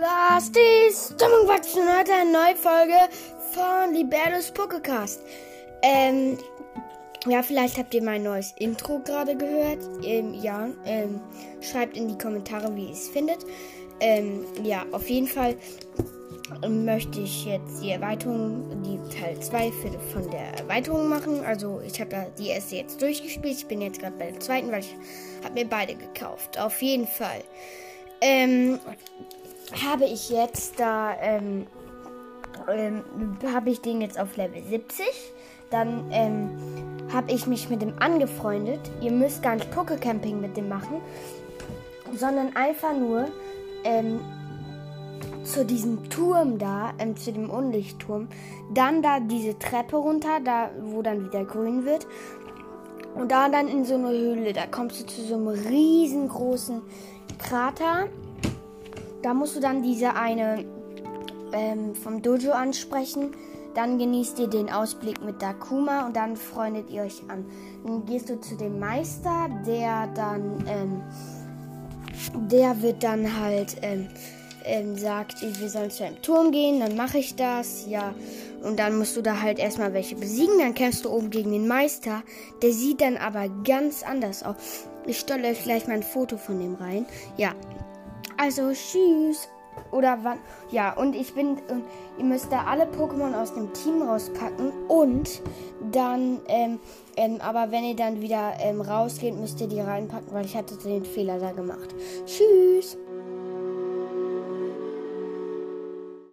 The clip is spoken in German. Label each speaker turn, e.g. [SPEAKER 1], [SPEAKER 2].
[SPEAKER 1] Was die Stimmung wachsen heute eine neue Folge von Liberos Pokécast. Ähm, ja, vielleicht habt ihr mein neues Intro gerade gehört. Ähm, ja, ähm, schreibt in die Kommentare, wie ihr es findet. Ähm, ja, auf jeden Fall möchte ich jetzt die Erweiterung, die Teil 2 von der Erweiterung machen. Also ich habe ja die erste jetzt durchgespielt. Ich bin jetzt gerade bei der zweiten, weil ich habe mir beide gekauft. Auf jeden Fall. Ähm, habe ich jetzt da, ähm, ähm, habe ich den jetzt auf Level 70. Dann ähm, habe ich mich mit dem angefreundet. Ihr müsst gar nicht Pokecamping mit dem machen, sondern einfach nur ähm, zu diesem Turm da, ähm, zu dem Unlichtturm. Dann da diese Treppe runter, da wo dann wieder grün wird. Und da dann in so eine Höhle, da kommst du zu so einem riesengroßen Krater. Da musst du dann diese eine ähm, vom Dojo ansprechen. Dann genießt ihr den Ausblick mit Dakuma und dann freundet ihr euch an. Dann gehst du zu dem Meister, der dann, ähm, der wird dann halt, ähm, ähm, sagt, wir sollen zu einem Turm gehen, dann mache ich das, ja. Und dann musst du da halt erstmal welche besiegen, dann kämpfst du oben gegen den Meister. Der sieht dann aber ganz anders aus. Ich stelle euch gleich mal ein Foto von dem rein. Ja. Also, tschüss. Oder wann? Ja, und ich bin. Und ihr müsst da alle Pokémon aus dem Team rauspacken. Und dann. Ähm, ähm, aber wenn ihr dann wieder ähm, rausgeht, müsst ihr die reinpacken, weil ich hatte den Fehler da gemacht. Tschüss.